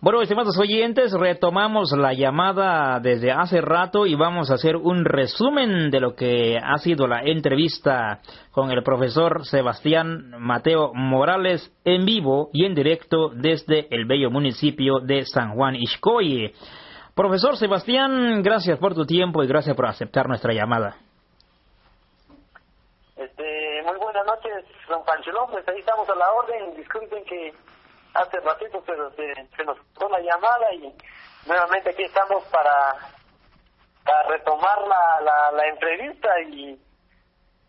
bueno, estimados oyentes, retomamos la llamada desde hace rato y vamos a hacer un resumen de lo que ha sido la entrevista con el profesor Sebastián Mateo Morales en vivo y en directo desde el bello municipio de San Juan Ixcoy. Profesor Sebastián, gracias por tu tiempo y gracias por aceptar nuestra llamada. Este, muy noches, don Panchelón, pues ahí estamos a la orden. Disculpen que hace ratito pero se, nos dio la llamada y nuevamente aquí estamos para, para retomar la, la, la entrevista y,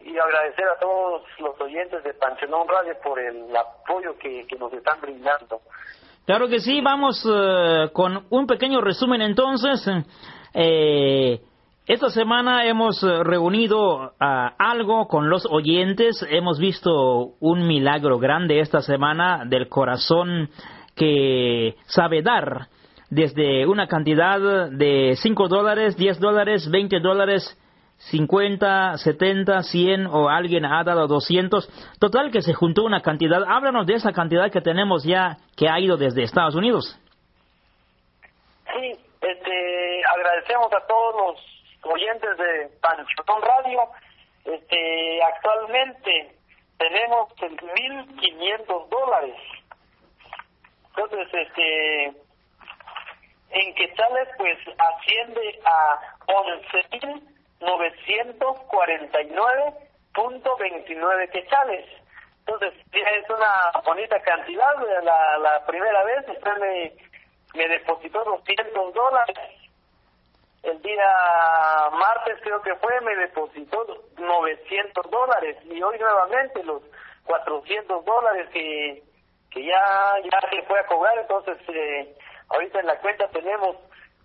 y agradecer a todos los oyentes de Panchelón Radio por el apoyo que, que nos están brindando. Claro que sí, vamos eh, con un pequeño resumen entonces. Eh, esta semana hemos eh, reunido ah, algo con los oyentes, hemos visto un milagro grande esta semana del corazón que sabe dar desde una cantidad de 5 dólares, 10 dólares, 20 dólares, 50, 70, 100 o alguien ha dado 200. Total que se juntó una cantidad. Háblanos de esa cantidad que tenemos ya que ha ido desde Estados Unidos. Sí, este, agradecemos a todos los oyentes de Panchotón Radio, este, actualmente tenemos 1.500 dólares. Entonces, este, en quetzales, pues asciende a 11.949.29 quetzales. Entonces, es una bonita cantidad. La, la primera vez usted me, me depositó 200 dólares el día martes creo que fue, me depositó 900 dólares y hoy nuevamente los 400 dólares que, que ya, ya se fue a cobrar, entonces eh, ahorita en la cuenta tenemos,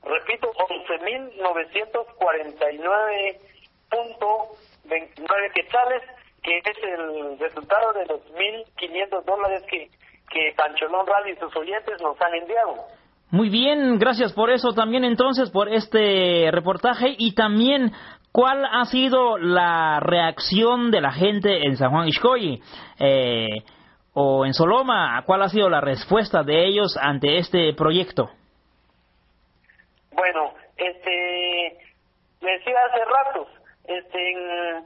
repito, 11.949.29 quetzales, que es el resultado de los 1.500 dólares que, que Pancholón Radio y sus oyentes nos han enviado. Muy bien, gracias por eso. También entonces, por este reportaje. Y también cuál ha sido la reacción de la gente en San Juan Ixcoy eh, o en Soloma, cuál ha sido la respuesta de ellos ante este proyecto. Bueno, este, decía hace rato, este, en,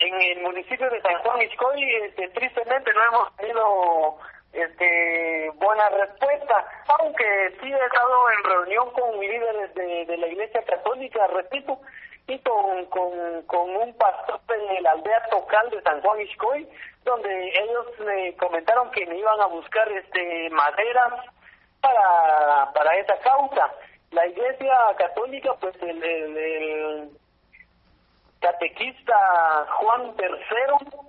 en el municipio de San Juan Ixcoy, este, tristemente no hemos tenido este buena respuesta, aunque sí he estado en reunión con líderes de, la Iglesia Católica, repito, y con, con, un pastor de la aldea Tocal de San Juan Iscoy, donde ellos me comentaron que me iban a buscar este madera para, para esa causa. La Iglesia Católica, pues el, el, el catequista Juan III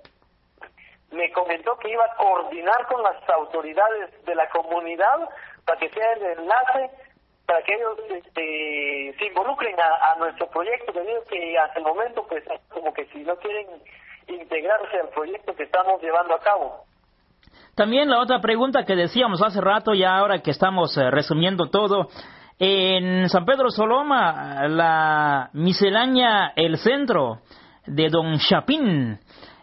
me comentó que iba a coordinar con las autoridades de la comunidad para que sea el enlace para que ellos este, se involucren a, nuestro proyecto debido que hasta el momento pues como que si no quieren integrarse al proyecto que estamos llevando a cabo. También la otra pregunta que decíamos hace rato, ya ahora que estamos eh, resumiendo todo, en San Pedro Soloma, la miscelánea El Centro de Don Chapín,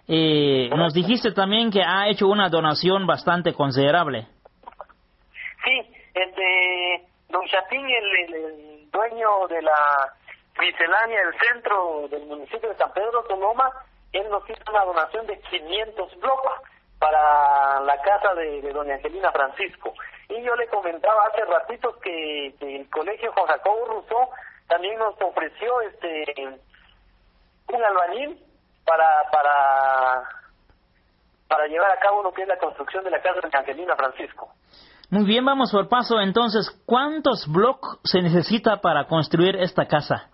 eh, nos dijiste también que ha hecho una donación bastante considerable. Sí, este, don Chapín, el, dueño de la miscelánea del centro del municipio de San Pedro Soloma, él nos hizo una donación de 500 blocos para la casa de, doña Angelina Francisco. Y yo le comentaba hace ratitos que, el colegio Juan Jacobo Rousseau también nos ofreció este un albañil para, para, para llevar a cabo lo que es la construcción de la casa de Angelina Francisco. Muy bien, vamos por paso. Entonces, ¿cuántos bloques se necesita para construir esta casa?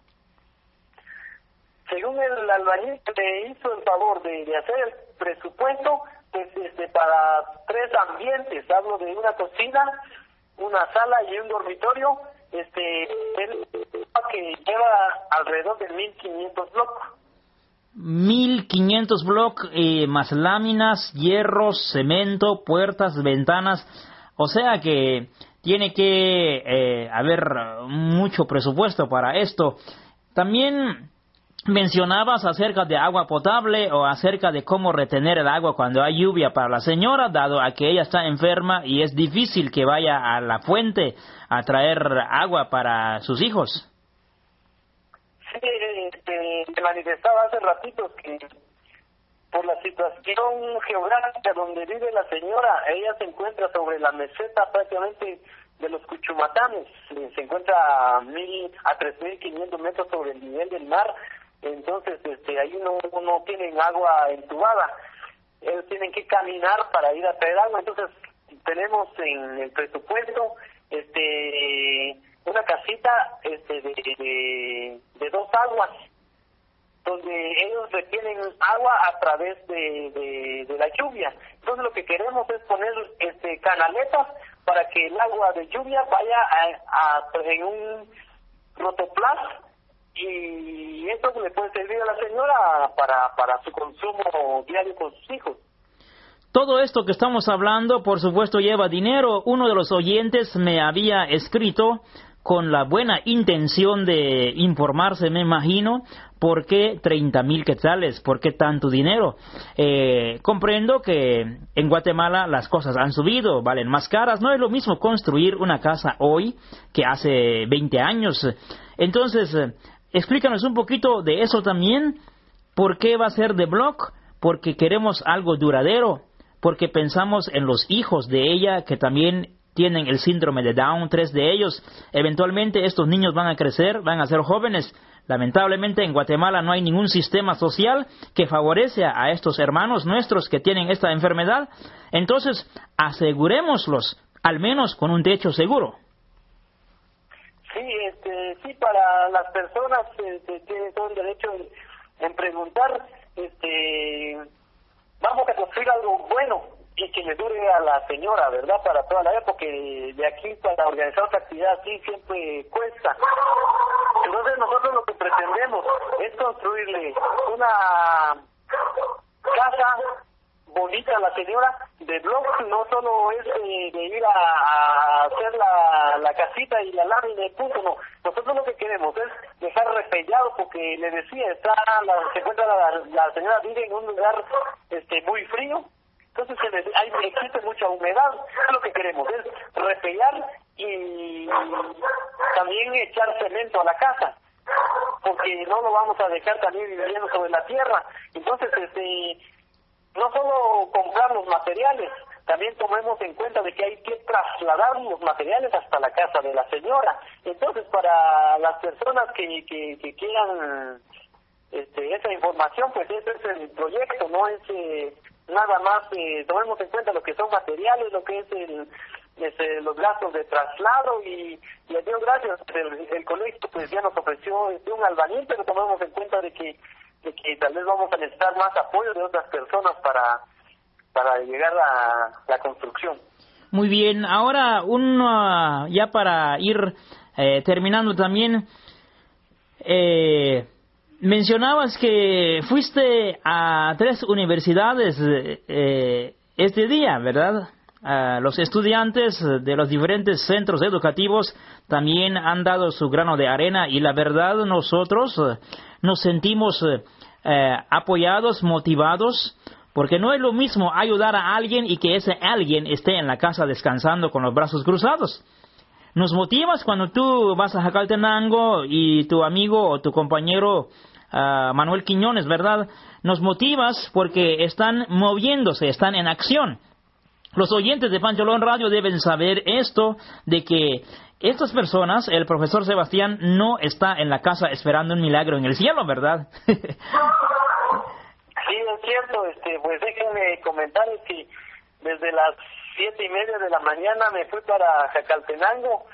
Según el albañil que hizo el favor de, hacer el presupuesto, pues este para tres ambientes, hablo de una cocina, una sala y un dormitorio, este él que lleva alrededor de 1500 blocos. 1500 blocos eh, más láminas, hierros, cemento, puertas, ventanas. O sea que tiene que eh, haber mucho presupuesto para esto. También mencionabas acerca de agua potable o acerca de cómo retener el agua cuando hay lluvia para la señora, dado a que ella está enferma y es difícil que vaya a la fuente a traer agua para sus hijos. Sí, te manifestaba hace ratito que por la situación geográfica donde vive la señora, ella se encuentra sobre la meseta prácticamente de los Cuchumatanes, se encuentra a, mil, a 3.500 metros sobre el nivel del mar, entonces este, ahí no, no tienen agua entubada, ellos tienen que caminar para ir a traer agua, entonces tenemos en el presupuesto este una casita este de, de dos aguas donde ellos retienen agua a través de, de, la lluvia. Entonces lo que queremos es poner este canaletas para que el agua de lluvia vaya a, en un rotoplas y esto le puede servir a la señora para, para su consumo diario con sus hijos. Todo esto que estamos hablando, por supuesto, lleva dinero. Uno de los oyentes me había escrito con la buena intención de informarse, me imagino, ¿por qué 30 mil quetzales? ¿Por qué tanto dinero? Eh, comprendo que en Guatemala las cosas han subido, valen más caras. No es lo mismo construir una casa hoy que hace 20 años. Entonces, eh, explícanos un poquito de eso también. ¿Por qué va a ser de block? Porque queremos algo duradero, porque pensamos en los hijos de ella que también tienen el síndrome de Down, tres de ellos. Eventualmente estos niños van a crecer, van a ser jóvenes. Lamentablemente en Guatemala no hay ningún sistema social que favorece a estos hermanos nuestros que tienen esta enfermedad. Entonces, asegurémoslos, al menos con un techo seguro. Sí, este, sí, para las personas este, tienen todo el derecho en, preguntar, este, vamos a construir algo bueno, y que le dure a la señora, ¿verdad? Para toda la vida, porque de aquí para organizar otra actividad así siempre cuesta. Entonces nosotros lo que pretendemos es construirle una casa bonita a la señora de blog, no solo es de, ir a, hacer la, la, casita y la lámina y punto, no. Nosotros lo que queremos es dejar repellado, porque le decía, está la, se encuentra la, la señora vive en un lugar este muy frío, entonces hay, existe mucha humedad. Lo que queremos es repellar y también echar cemento a la casa, porque no lo vamos a dejar también viviendo sobre la tierra. Entonces, este, no solo comprar los materiales, también tomemos en cuenta de que hay que trasladar los materiales hasta la casa de la señora. Entonces, para las personas que, que, quieran este, esa información, pues ese es el proyecto, no es eh, nada más eh, tomemos en cuenta lo que son materiales, lo que es el este, los gastos de traslado y, y a Dios gracias el, colegio pues ya nos ofreció este, un albañil pero tomemos en cuenta de que de que tal vez vamos a necesitar más apoyo de otras personas para para llegar a la construcción. Muy bien ahora uno ya para ir eh, terminando también eh, mencionabas que fuiste a tres universidades eh, este día, ¿verdad? los estudiantes de los diferentes centros educativos también han dado su grano de arena y la verdad nosotros eh, nos sentimos eh, apoyados, motivados, porque no es lo mismo ayudar a alguien y que ese alguien esté en la casa descansando con los brazos cruzados. Nos motivas cuando tú vas a Jacaltenango y tu amigo o tu compañero uh, Manuel Quiñones, ¿verdad? Nos motivas porque están moviéndose, están en acción. Los oyentes de Pancholón Radio deben saber esto, de que estas personas, el profesor Sebastián no está en la casa esperando un milagro en el cielo, ¿verdad? sí, es cierto, este, pues déjenme comentarles que desde las siete y media de la mañana me fui para Jacaltenango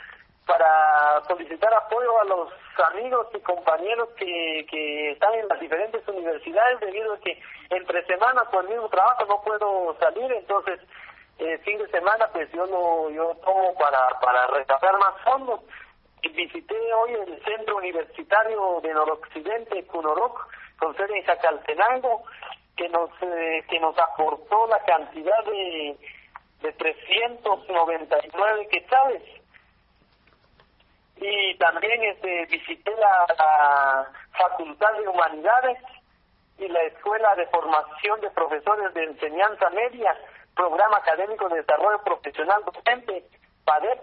para solicitar apoyo a los amigos y compañeros que, que están en las diferentes universidades debido a que entre semanas con el mismo trabajo no puedo salir, entonces eh, fin de semana pues yo lo yo tomo para para rescatar más fondos. Visité hoy el centro universitario de noroccidente Cunoroc con sede en Jacaltenango que nos eh, que nos aportó la cantidad de de 399 quetzales y también este visité la Facultad de Humanidades y la Escuela de Formación de Profesores de Enseñanza Media Programa Académico de Desarrollo Profesional Docente, PADEP,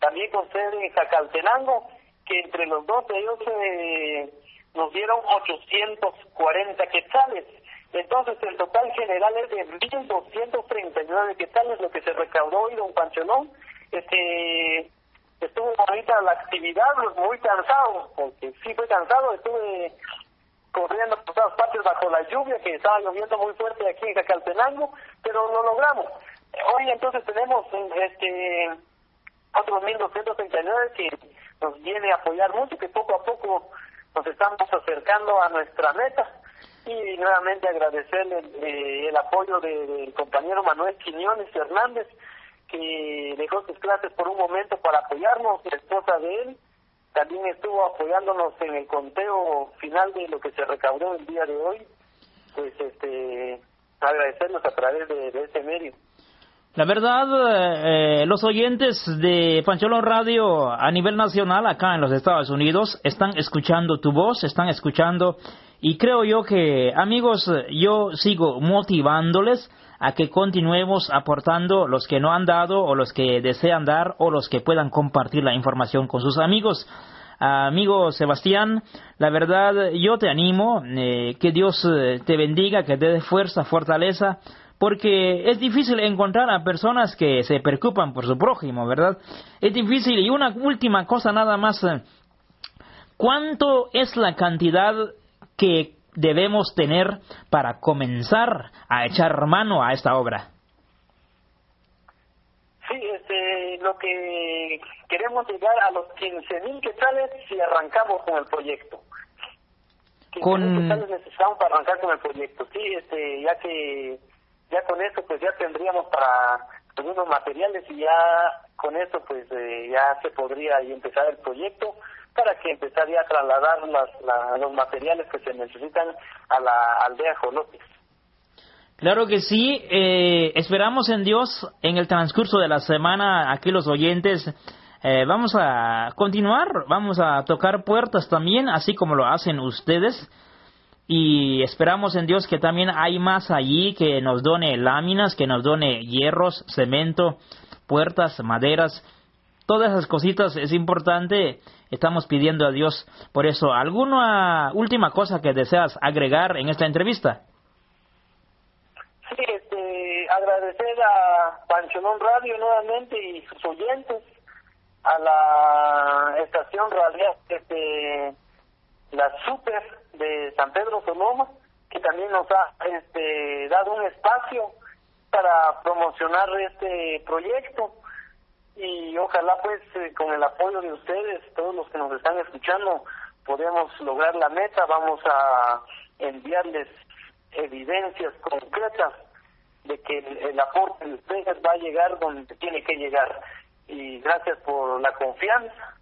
también con sede en Jacaltenango, que entre los dos de ellos eh, nos dieron 840 quetzales. Entonces, el total general es de 1.239 quetzales, lo que se recaudó hoy, don Pancholón. Este, estuvo ahorita la actividad, muy cansado, porque sí fue cansado, estuve corriendo por todas partes bajo la lluvia, que estaba lloviendo muy fuerte aquí en Jacaltenango, pero lo logramos. Hoy entonces tenemos este otros 1.239 que nos viene a apoyar mucho, que poco a poco nos estamos acercando a nuestra meta. Y nuevamente agradecerle eh, el apoyo del compañero Manuel Quiñones Hernández, que dejó sus clases por un momento para apoyarnos, la esposa de él, también estuvo apoyándonos en el conteo final de lo que se recaudó el día de hoy, pues este agradecernos a través de, ese medio. La verdad, eh, los oyentes de Pancholón Radio a nivel nacional acá en los Estados Unidos están escuchando tu voz, están escuchando y creo yo que amigos, yo sigo motivándoles a que continuemos aportando los que no han dado o los que desean dar o los que puedan compartir la información con sus amigos. Amigo Sebastián, la verdad yo te animo, eh, que Dios eh, te bendiga, que te dé fuerza, fortaleza, porque es difícil encontrar a personas que se preocupan por su prójimo, ¿verdad? Es difícil. Y una última cosa nada más, eh, ¿cuánto es la cantidad que debemos tener para comenzar a echar mano a esta obra? Sí, este, lo que queremos llegar a los 15.000 quetzales si arrancamos con el proyecto. con quetzales necesitamos para arrancar con el proyecto. Sí, este, ya que ya con eso pues ya tendríamos para algunos materiales y ya con eso pues eh, ya se podría empezar el proyecto para que empezaría a trasladar los materiales que se necesitan a la aldea Jolotes. Claro que sí, eh, esperamos en Dios en el transcurso de la semana, aquí los oyentes, eh, vamos a continuar, vamos a tocar puertas también, así como lo hacen ustedes, y esperamos en Dios que también hay más allí, que nos done láminas, que nos done hierros, cemento, puertas, maderas, todas esas cositas. Es importante estamos pidiendo a Dios por eso. ¿Alguna última cosa que deseas agregar en esta entrevista? Sí, este, agradecer a Pancholón Radio nuevamente y sus oyentes, a la estación radial este, la Super de San Pedro Sonoma, que también nos ha este, dado un espacio para promocionar este proyecto y ojalá pues eh, con el apoyo de ustedes, todos los que nos están escuchando, podemos lograr la meta, vamos a enviarles evidencias concretas de que el, aporte de ustedes va a llegar donde tiene que llegar. Y gracias por la confianza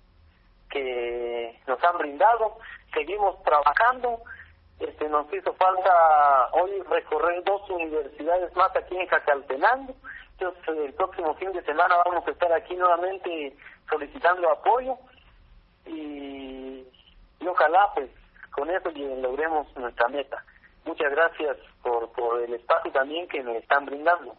que nos han brindado, seguimos trabajando, este nos hizo falta hoy recorrer dos universidades más aquí en Jacaltenango, entonces, el próximo fin de semana vamos a estar aquí nuevamente solicitando apoyo y, ojalá, pues, con eso logremos nuestra meta. Muchas gracias por, por el espacio también que me están brindando.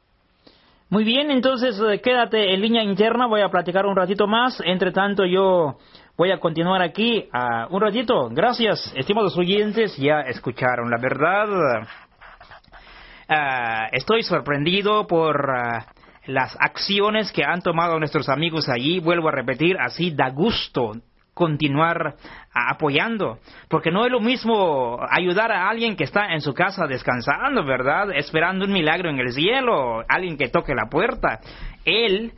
Muy bien, entonces eh, quédate en línea interna, voy a platicar un ratito más. Entre tanto, yo voy a continuar aquí uh, un ratito. Gracias, estimados oyentes, ya escucharon la verdad. Ah, estoy sorprendido por ah, las acciones que han tomado nuestros amigos allí. Vuelvo a repetir, así da gusto continuar apoyando, porque no es lo mismo ayudar a alguien que está en su casa descansando, ¿verdad? Esperando un milagro en el cielo, alguien que toque la puerta. Él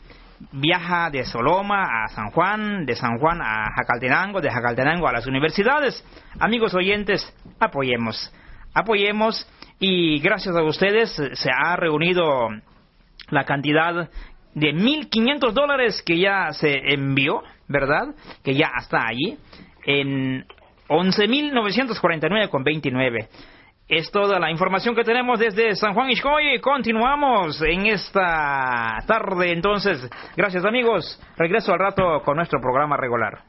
viaja de Soloma a San Juan, de San Juan a Jacaltenango, de Jacaltenango a las universidades. Amigos oyentes, apoyemos, apoyemos y gracias a ustedes se ha reunido la cantidad de 1.500 dólares que ya se envió, ¿verdad? Que ya está allí en 11.949,29. Es toda la información que tenemos desde San Juan Ixcoy. Continuamos en esta tarde. Entonces, gracias amigos. Regreso al rato con nuestro programa regular.